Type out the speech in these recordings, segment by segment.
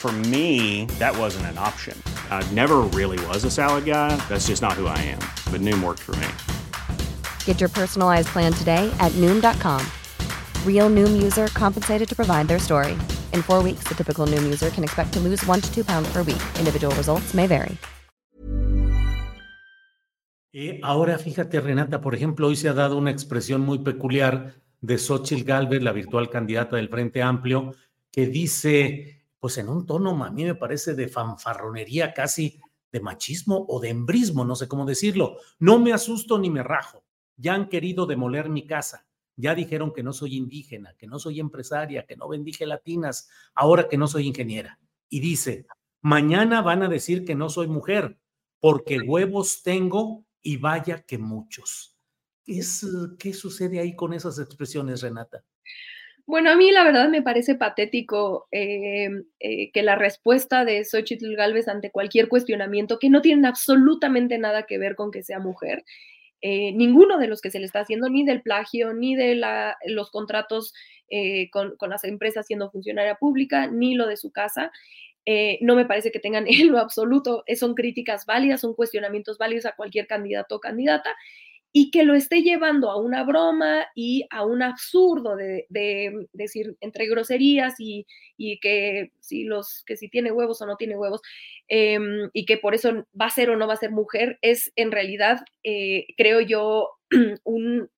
For me, that wasn't an option. I never really was a salad guy. That's just not who I am. But Noom worked for me. Get your personalized plan today at Noom.com. Real Noom user compensated to provide their story. In four weeks, the typical Noom user can expect to lose one to two pounds per week. Individual results may vary. Eh, ahora, fíjate, Renata, por ejemplo, hoy se ha dado una expresión muy peculiar de Xochitl Galvez, la virtual candidata del Frente Amplio, que dice, pues en un tono a mí me parece de fanfarronería casi de machismo o de embrismo, no sé cómo decirlo. No me asusto ni me rajo. Ya han querido demoler mi casa. Ya dijeron que no soy indígena, que no soy empresaria, que no vendí gelatinas, ahora que no soy ingeniera. Y dice, mañana van a decir que no soy mujer, porque huevos tengo y vaya que muchos. ¿Qué, es, ¿Qué sucede ahí con esas expresiones, Renata? Bueno, a mí la verdad me parece patético eh, eh, que la respuesta de Xochitl Galvez ante cualquier cuestionamiento que no tienen absolutamente nada que ver con que sea mujer, eh, ninguno de los que se le está haciendo, ni del plagio, ni de la, los contratos con, con, las empresas siendo funcionaria pública, ni lo de su casa, no me parece que tengan en lo absoluto, son críticas válidas, son cuestionamientos válidos a cualquier candidato o candidata, y que lo esté llevando a una broma y a un absurdo de, decir entre groserías y, que, si los, que si tiene huevos o no tiene huevos em, y que por eso va a ser o no va a ser mujer, es en realidad, eh, creo yo, un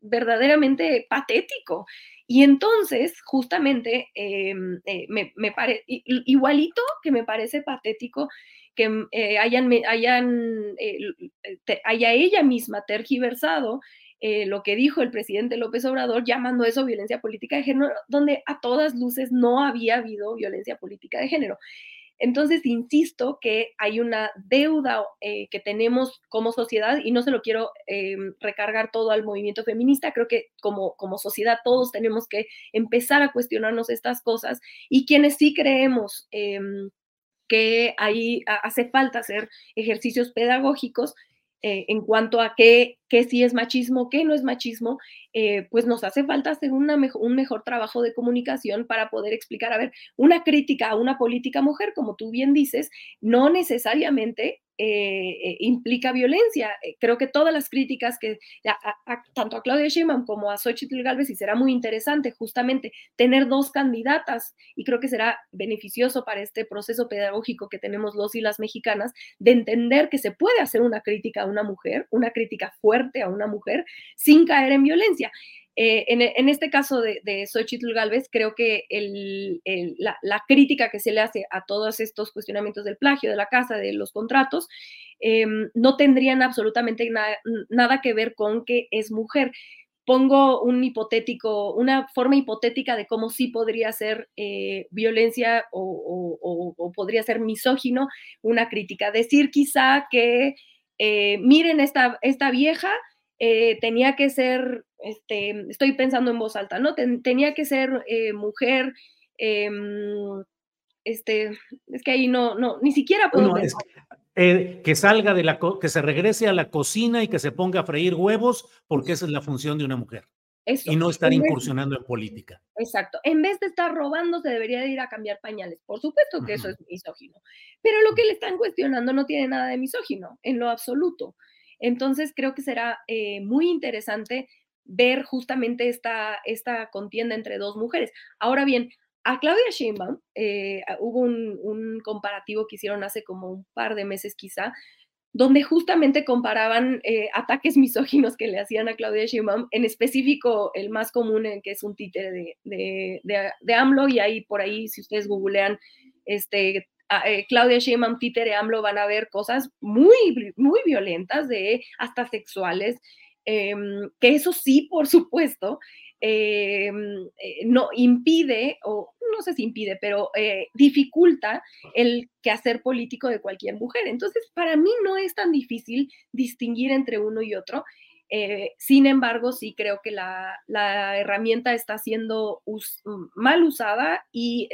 verdaderamente patético. Y entonces, justamente, em, eh, me, me igualito que me parece patético que mm, eh, hayan, eh, eh, haya ella misma tergiversado lo que dijo el presidente López Obrador llamando eso violencia política de género, donde a todas luces no había habido violencia política de género. Entonces, insisto que hay una deuda que tenemos como sociedad y no se lo quiero recargar todo al movimiento feminista, creo que como, como sociedad todos tenemos que empezar a cuestionarnos estas cosas y quienes sí creemos em, que ahí hace falta hacer ejercicios pedagógicos eh, en cuanto a qué, qué sí es machismo, qué no es machismo, eh, pues nos hace falta hacer un mejor trabajo de comunicación para poder explicar, a ver, una crítica a una política mujer, como tú bien dices, no necesariamente eh, eh, implica violencia. Eh, creo que todas las críticas que tanto a Claudia Sheinbaum como a Xochitl Galvez y será muy interesante justamente tener dos candidatas y creo que será beneficioso para este proceso pedagógico que tenemos los y las mexicanas de entender que se puede hacer una crítica a una mujer, una crítica fuerte a una mujer sin caer en violencia. Eh, en, este caso de, de Xochitl Galvez, creo que la, crítica que se le hace a todos estos cuestionamientos del plagio, de la casa, de los contratos, em, no tendrían absolutamente nada que ver con que es mujer. Pongo un hipotético, una forma hipotética de cómo sí podría ser eh, violencia o, podría ser misógino, una crítica. Decir quizá que eh, miren esta, esta vieja, tenía que ser, este, estoy pensando en voz alta, ¿no? tenía que ser eh, mujer, em, este, es que ahí no, no, ni siquiera puedo eh, que salga de la, que se regrese a la cocina y que se ponga a freír huevos, porque esa es la función de una mujer. y no estar incursionando en política. Exacto. En vez de estar robando, se debería de ir a cambiar pañales. Por supuesto que eso es misógino. Pero lo que le están cuestionando no tiene nada de misógino, en lo absoluto. Entonces, creo que será eh, muy interesante ver justamente esta, esta contienda entre dos mujeres. Ahora bien, a Claudia Sheinbaum eh, hubo un, comparativo que hicieron hace como un par de meses quizá, donde justamente comparaban eh, ataques misóginos que le hacían a Claudia Sheinbaum, en específico el más común, en que es un títere de, de, AMLO, y ahí por ahí, si ustedes googlean este, eh, Claudia Sheinbaum, títere AMLO, van a ver cosas muy, muy violentas, de, hasta sexuales, em, que eso sí, por supuesto, em, eh, no impide, o no sé si impide, pero eh, dificulta el quehacer político de cualquier mujer. Entonces, para mí no es tan difícil distinguir entre uno y otro. Eh, sin embargo, sí creo que la, herramienta está siendo mal usada y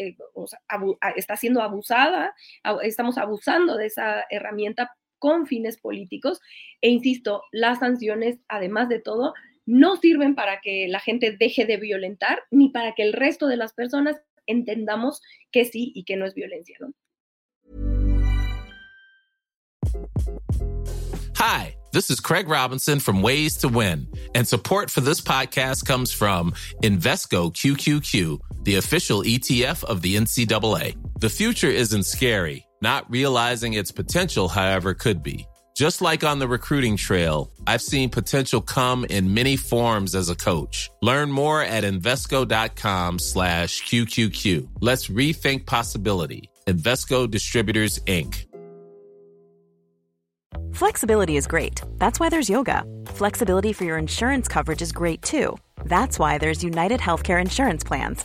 está siendo abusada, estamos abusando de esa herramienta con fines políticos. E insisto, las sanciones, además de todo, no sirven para que la gente deje de violentar ni para que el resto de las personas entendamos que sí y que no es violencia. Hi, this is Craig Robinson from Ways to Win, and support for this podcast comes from Invesco QQQ, the official ETF of the NCAA. The future isn't scary. Not realizing its potential, however, could be. Just like on the recruiting trail, I've seen potential come in many forms as a coach. Learn more at Invesco.com slash QQQ. Let's rethink possibility. Investco Distributors, Inc. Flexibility is great. That's why there's yoga. Flexibility for your insurance coverage is great too. That's why there's United Healthcare Insurance Plans.